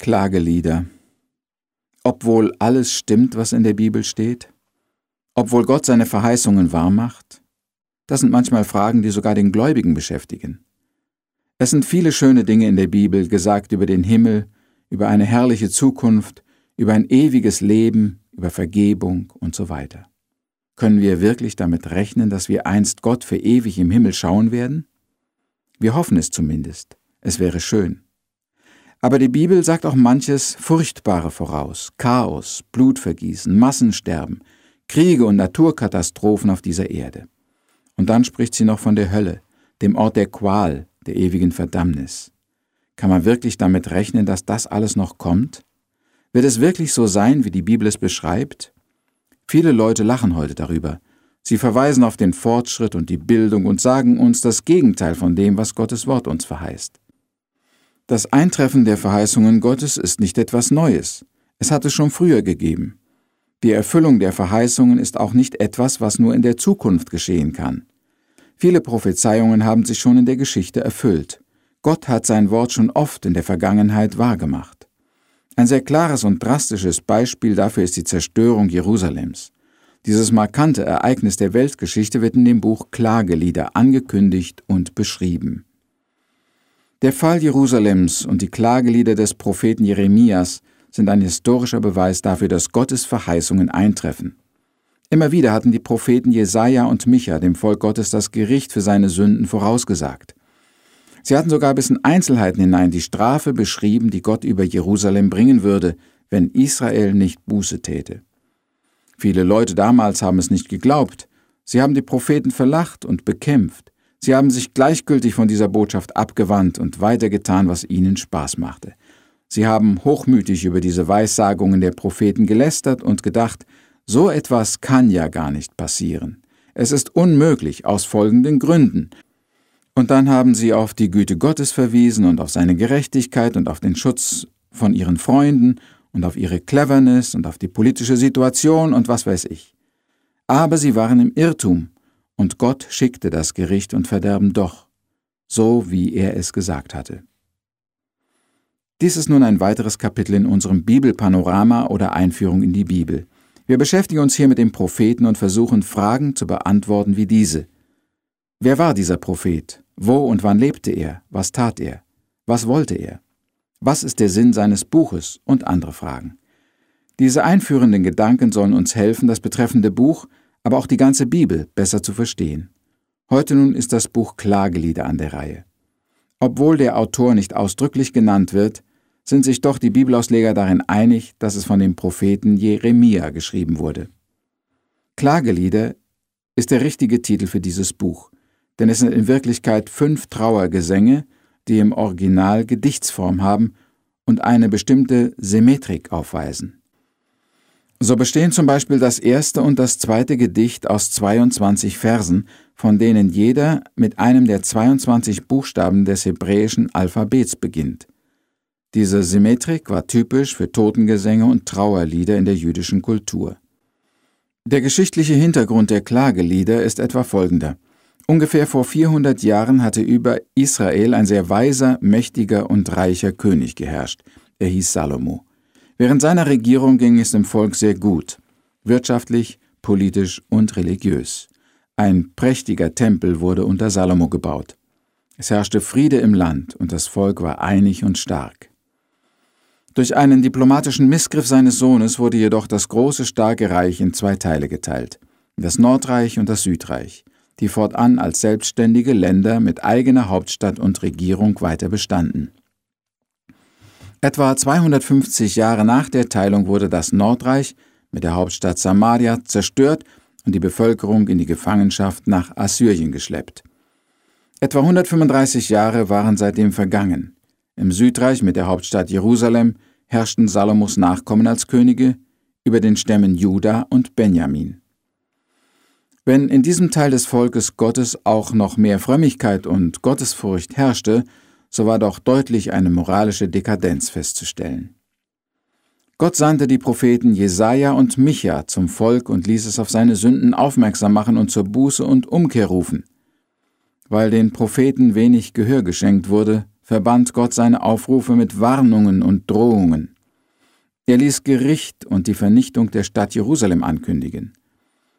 Klagelieder. Obwohl alles stimmt, was in der Bibel steht? Obwohl Gott seine Verheißungen wahrmacht? Das sind manchmal Fragen, die sogar den Gläubigen beschäftigen. Es sind viele schöne Dinge in der Bibel gesagt über den Himmel, über eine herrliche Zukunft, über ein ewiges Leben, über Vergebung und so weiter. Können wir wirklich damit rechnen, dass wir einst Gott für ewig im Himmel schauen werden? Wir hoffen es zumindest. Es wäre schön. Aber die Bibel sagt auch manches Furchtbare voraus. Chaos, Blutvergießen, Massensterben, Kriege und Naturkatastrophen auf dieser Erde. Und dann spricht sie noch von der Hölle, dem Ort der Qual, der ewigen Verdammnis. Kann man wirklich damit rechnen, dass das alles noch kommt? Wird es wirklich so sein, wie die Bibel es beschreibt? Viele Leute lachen heute darüber. Sie verweisen auf den Fortschritt und die Bildung und sagen uns das Gegenteil von dem, was Gottes Wort uns verheißt. Das Eintreffen der Verheißungen Gottes ist nicht etwas Neues. Es hat es schon früher gegeben. Die Erfüllung der Verheißungen ist auch nicht etwas, was nur in der Zukunft geschehen kann. Viele Prophezeiungen haben sich schon in der Geschichte erfüllt. Gott hat sein Wort schon oft in der Vergangenheit wahrgemacht. Ein sehr klares und drastisches Beispiel dafür ist die Zerstörung Jerusalems. Dieses markante Ereignis der Weltgeschichte wird in dem Buch Klagelieder angekündigt und beschrieben. Der Fall Jerusalems und die Klagelieder des Propheten Jeremias sind ein historischer Beweis dafür, dass Gottes Verheißungen eintreffen. Immer wieder hatten die Propheten Jesaja und Micha dem Volk Gottes das Gericht für seine Sünden vorausgesagt. Sie hatten sogar bis in Einzelheiten hinein die Strafe beschrieben, die Gott über Jerusalem bringen würde, wenn Israel nicht Buße täte. Viele Leute damals haben es nicht geglaubt. Sie haben die Propheten verlacht und bekämpft. Sie haben sich gleichgültig von dieser Botschaft abgewandt und weitergetan, was ihnen Spaß machte. Sie haben hochmütig über diese Weissagungen der Propheten gelästert und gedacht, so etwas kann ja gar nicht passieren. Es ist unmöglich aus folgenden Gründen. Und dann haben sie auf die Güte Gottes verwiesen und auf seine Gerechtigkeit und auf den Schutz von ihren Freunden und auf ihre Cleverness und auf die politische Situation und was weiß ich. Aber sie waren im Irrtum und Gott schickte das Gericht und Verderben doch, so wie er es gesagt hatte. Dies ist nun ein weiteres Kapitel in unserem Bibelpanorama oder Einführung in die Bibel. Wir beschäftigen uns hier mit dem Propheten und versuchen Fragen zu beantworten wie diese. Wer war dieser Prophet? Wo und wann lebte er? Was tat er? Was wollte er? Was ist der Sinn seines Buches? Und andere Fragen. Diese einführenden Gedanken sollen uns helfen, das betreffende Buch aber auch die ganze Bibel besser zu verstehen. Heute nun ist das Buch Klagelieder an der Reihe. Obwohl der Autor nicht ausdrücklich genannt wird, sind sich doch die Bibelausleger darin einig, dass es von dem Propheten Jeremia geschrieben wurde. Klagelieder ist der richtige Titel für dieses Buch, denn es sind in Wirklichkeit fünf Trauergesänge, die im Original Gedichtsform haben und eine bestimmte Symmetrik aufweisen. So bestehen zum Beispiel das erste und das zweite Gedicht aus 22 Versen, von denen jeder mit einem der 22 Buchstaben des hebräischen Alphabets beginnt. Diese Symmetrik war typisch für Totengesänge und Trauerlieder in der jüdischen Kultur. Der geschichtliche Hintergrund der Klagelieder ist etwa folgender. Ungefähr vor 400 Jahren hatte über Israel ein sehr weiser, mächtiger und reicher König geherrscht. Er hieß Salomo. Während seiner Regierung ging es dem Volk sehr gut, wirtschaftlich, politisch und religiös. Ein prächtiger Tempel wurde unter Salomo gebaut. Es herrschte Friede im Land und das Volk war einig und stark. Durch einen diplomatischen Missgriff seines Sohnes wurde jedoch das große, starke Reich in zwei Teile geteilt, das Nordreich und das Südreich, die fortan als selbstständige Länder mit eigener Hauptstadt und Regierung weiter bestanden. Etwa 250 Jahre nach der Teilung wurde das Nordreich mit der Hauptstadt Samaria zerstört und die Bevölkerung in die Gefangenschaft nach Assyrien geschleppt. Etwa 135 Jahre waren seitdem vergangen. Im Südreich mit der Hauptstadt Jerusalem herrschten Salomos Nachkommen als Könige über den Stämmen Juda und Benjamin. Wenn in diesem Teil des Volkes Gottes auch noch mehr Frömmigkeit und Gottesfurcht herrschte, so war doch deutlich eine moralische Dekadenz festzustellen. Gott sandte die Propheten Jesaja und Micha zum Volk und ließ es auf seine Sünden aufmerksam machen und zur Buße und Umkehr rufen. Weil den Propheten wenig Gehör geschenkt wurde, verband Gott seine Aufrufe mit Warnungen und Drohungen. Er ließ Gericht und die Vernichtung der Stadt Jerusalem ankündigen.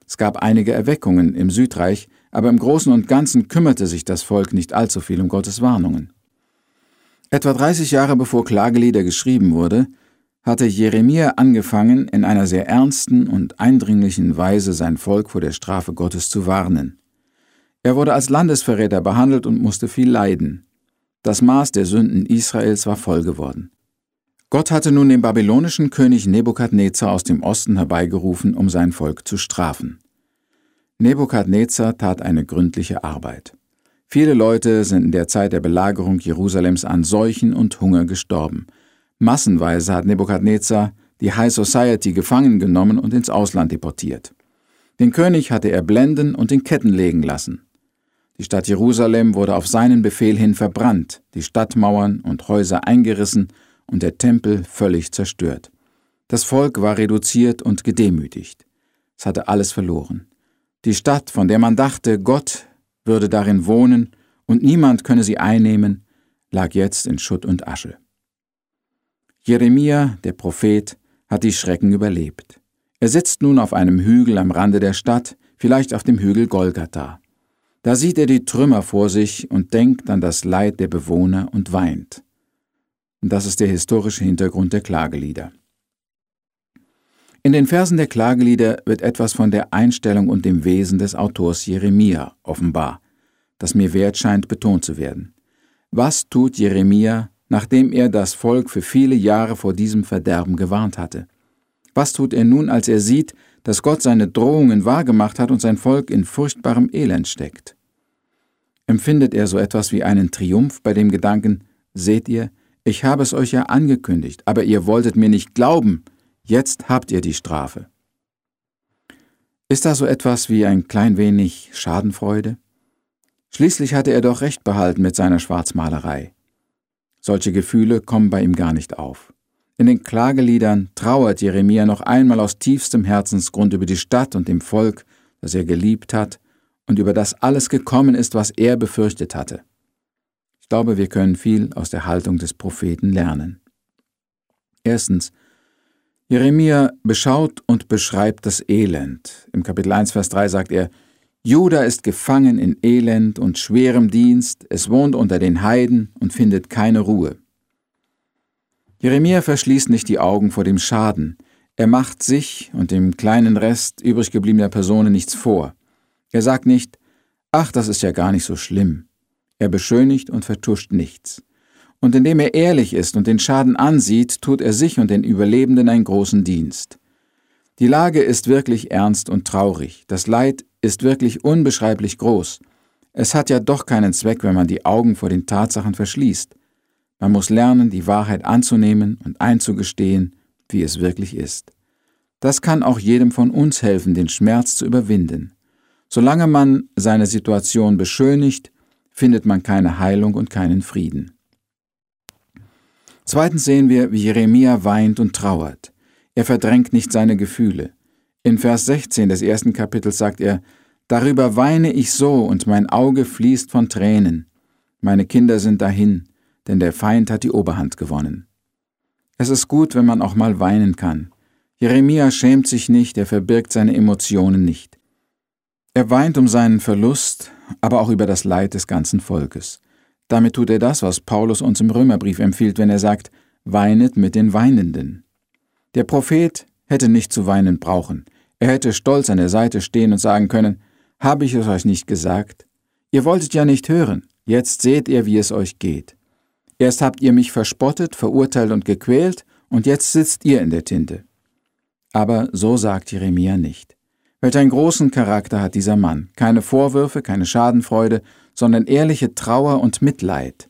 Es gab einige Erweckungen im Südreich, aber im Großen und Ganzen kümmerte sich das Volk nicht allzu viel um Gottes Warnungen. Etwa 30 Jahre bevor Klagelieder geschrieben wurde, hatte Jeremia angefangen, in einer sehr ernsten und eindringlichen Weise sein Volk vor der Strafe Gottes zu warnen. Er wurde als Landesverräter behandelt und musste viel leiden. Das Maß der Sünden Israels war voll geworden. Gott hatte nun den babylonischen König Nebukadnezar aus dem Osten herbeigerufen, um sein Volk zu strafen. Nebukadnezar tat eine gründliche Arbeit. Viele Leute sind in der Zeit der Belagerung Jerusalems an Seuchen und Hunger gestorben – Massenweise hat Nebukadnezar die High Society gefangen genommen und ins Ausland deportiert. Den König hatte er blenden und in Ketten legen lassen. Die Stadt Jerusalem wurde auf seinen Befehl hin verbrannt, die Stadtmauern und Häuser eingerissen und der Tempel völlig zerstört. Das Volk war reduziert und gedemütigt. Es hatte alles verloren. Die Stadt, von der man dachte, Gott würde darin wohnen und niemand könne sie einnehmen, lag jetzt in Schutt und Asche. Jeremia, der Prophet, hat die Schrecken überlebt. Er sitzt nun auf einem Hügel am Rande der Stadt, vielleicht auf dem Hügel Golgatha. Da sieht er die Trümmer vor sich und denkt an das Leid der Bewohner und weint. Und das ist der historische Hintergrund der Klagelieder. In den Versen der Klagelieder wird etwas von der Einstellung und dem Wesen des Autors Jeremia offenbar, das mir wert scheint betont zu werden. Was tut Jeremia, nachdem er das Volk für viele Jahre vor diesem Verderben gewarnt hatte. Was tut er nun, als er sieht, dass Gott seine Drohungen wahrgemacht hat und sein Volk in furchtbarem Elend steckt? Empfindet er so etwas wie einen Triumph bei dem Gedanken, seht ihr, ich habe es euch ja angekündigt, aber ihr wolltet mir nicht glauben, jetzt habt ihr die Strafe. Ist da so etwas wie ein klein wenig Schadenfreude? Schließlich hatte er doch recht behalten mit seiner Schwarzmalerei. Solche Gefühle kommen bei ihm gar nicht auf. In den Klageliedern trauert Jeremia noch einmal aus tiefstem Herzensgrund über die Stadt und dem Volk, das er geliebt hat und über das alles gekommen ist, was er befürchtet hatte. Ich glaube, wir können viel aus der Haltung des Propheten lernen. Erstens, Jeremia beschaut und beschreibt das Elend. Im Kapitel 1, Vers 3 sagt er, Juda ist gefangen in Elend und schwerem Dienst, es wohnt unter den Heiden und findet keine Ruhe. Jeremia verschließt nicht die Augen vor dem Schaden, er macht sich und dem kleinen Rest übrig gebliebener Personen nichts vor. Er sagt nicht, ach, das ist ja gar nicht so schlimm. Er beschönigt und vertuscht nichts. Und indem er ehrlich ist und den Schaden ansieht, tut er sich und den Überlebenden einen großen Dienst. Die Lage ist wirklich ernst und traurig. Das Leid ist wirklich unbeschreiblich groß. Es hat ja doch keinen Zweck, wenn man die Augen vor den Tatsachen verschließt. Man muss lernen, die Wahrheit anzunehmen und einzugestehen, wie es wirklich ist. Das kann auch jedem von uns helfen, den Schmerz zu überwinden. Solange man seine Situation beschönigt, findet man keine Heilung und keinen Frieden. Zweitens sehen wir, wie Jeremia weint und trauert. Er verdrängt nicht seine Gefühle. In Vers 16 des ersten Kapitels sagt er, Darüber weine ich so und mein Auge fließt von Tränen. Meine Kinder sind dahin, denn der Feind hat die Oberhand gewonnen. Es ist gut, wenn man auch mal weinen kann. Jeremia schämt sich nicht, er verbirgt seine Emotionen nicht. Er weint um seinen Verlust, aber auch über das Leid des ganzen Volkes. Damit tut er das, was Paulus uns im Römerbrief empfiehlt, wenn er sagt, weinet mit den Weinenden. Der Prophet hätte nicht zu weinen brauchen. Er hätte stolz an der Seite stehen und sagen können, habe ich es euch nicht gesagt? Ihr wolltet ja nicht hören, jetzt seht ihr, wie es euch geht. Erst habt ihr mich verspottet, verurteilt und gequält, und jetzt sitzt ihr in der Tinte. Aber so sagt Jeremia nicht. Welch einen großen Charakter hat dieser Mann. Keine Vorwürfe, keine Schadenfreude, sondern ehrliche Trauer und Mitleid.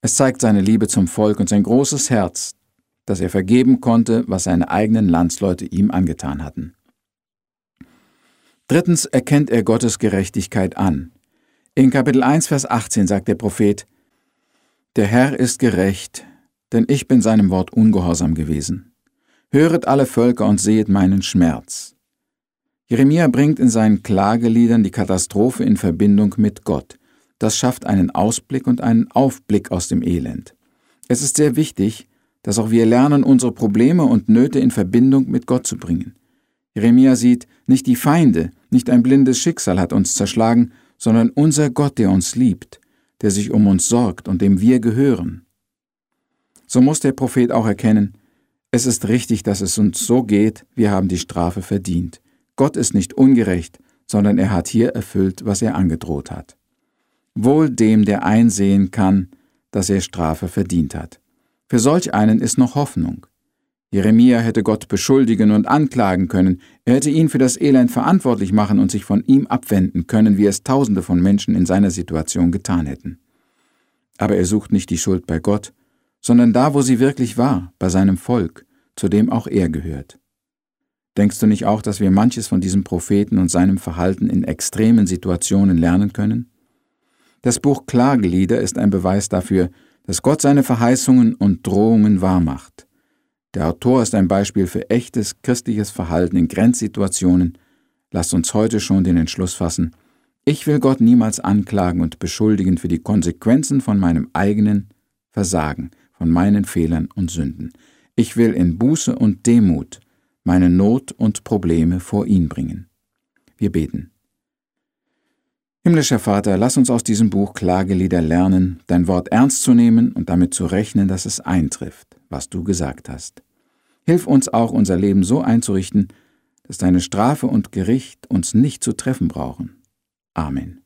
Es zeigt seine Liebe zum Volk und sein großes Herz, dass er vergeben konnte, was seine eigenen Landsleute ihm angetan hatten. Drittens erkennt er Gottes Gerechtigkeit an. In Kapitel 1, Vers 18 sagt der Prophet, Der Herr ist gerecht, denn ich bin seinem Wort ungehorsam gewesen. Höret alle Völker und sehet meinen Schmerz. Jeremia bringt in seinen Klageliedern die Katastrophe in Verbindung mit Gott. das schafft einen Ausblick und einen Aufblick aus dem Elend. Es ist sehr wichtig, dass auch wir lernen, unsere Probleme und Nöte in Verbindung mit Gott zu bringen. Jeremia sieht, nicht die Feinde, nicht ein blindes Schicksal hat uns zerschlagen, sondern unser Gott, der uns liebt, der sich um uns sorgt und dem wir gehören. So muss der Prophet auch erkennen, es ist richtig, dass es uns so geht, wir haben die Strafe verdient. Gott ist nicht ungerecht, sondern er hat hier erfüllt, was er angedroht hat. Wohl dem, der einsehen kann, dass er Strafe verdient hat. Für solch einen ist noch Hoffnung. Jeremia hätte Gott beschuldigen und anklagen können, er hätte ihn für das Elend verantwortlich machen und sich von ihm abwenden können, wie es Tausende von Menschen in seiner Situation getan hätten. Aber er sucht nicht die Schuld bei Gott, sondern da, wo sie wirklich war, bei seinem Volk, zu dem auch er gehört. Denkst du nicht auch, dass wir manches von diesem Propheten und seinem Verhalten in extremen Situationen lernen können? Das Buch Klagelieder ist ein Beweis dafür, dass Gott seine Verheißungen und Drohungen wahrmacht. Der Autor ist ein Beispiel für echtes christliches Verhalten in Grenzsituationen. Lasst uns heute schon den Entschluss fassen, ich will Gott niemals anklagen und beschuldigen für die Konsequenzen von meinem eigenen Versagen, von meinen Fehlern und Sünden. Ich will in Buße und Demut meine Not und Probleme vor ihn bringen. Wir beten. Himmlischer Vater, lass uns aus diesem Buch Klagelieder lernen, dein Wort ernst zu nehmen und damit zu rechnen, dass es eintrifft was du gesagt hast. Hilf uns auch, unser Leben so einzurichten, dass deine Strafe und Gericht uns nicht zu treffen brauchen. Amen.